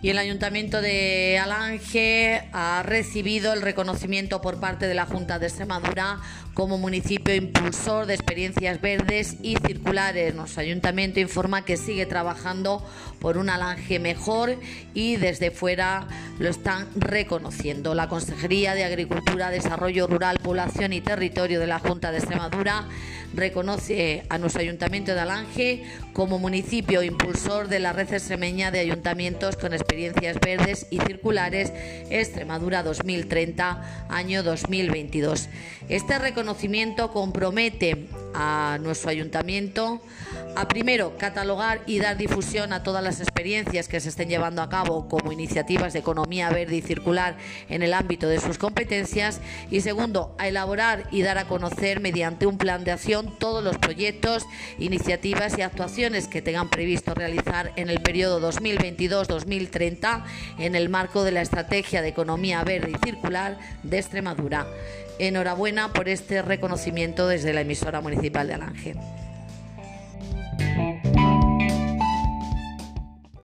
Y el Ayuntamiento de Alange ha recibido el reconocimiento por parte de la Junta de Extremadura como municipio impulsor de experiencias verdes y circulares. Nuestro ayuntamiento informa que sigue trabajando por un Alange mejor y desde fuera lo están reconociendo. La Consejería de Agricultura, Desarrollo Rural, Población y Territorio de la Junta de Extremadura reconoce a nuestro ayuntamiento de Alange como municipio impulsor de la red extremeña de ayuntamientos con experiencias verdes y circulares Extremadura 2030, año 2022. Este reconocimiento compromete a nuestro ayuntamiento a primero catalogar y dar difusión a todas las experiencias que se estén llevando a cabo como iniciativas de economía verde y circular en el ámbito de sus competencias y segundo a elaborar y dar a conocer mediante un plan de acción todos los proyectos, iniciativas y actuaciones que tengan previsto realizar en el periodo 2022-2030 en el marco de la estrategia de economía verde y circular de Extremadura. Enhorabuena por este reconocimiento desde la emisora municipal de Alange.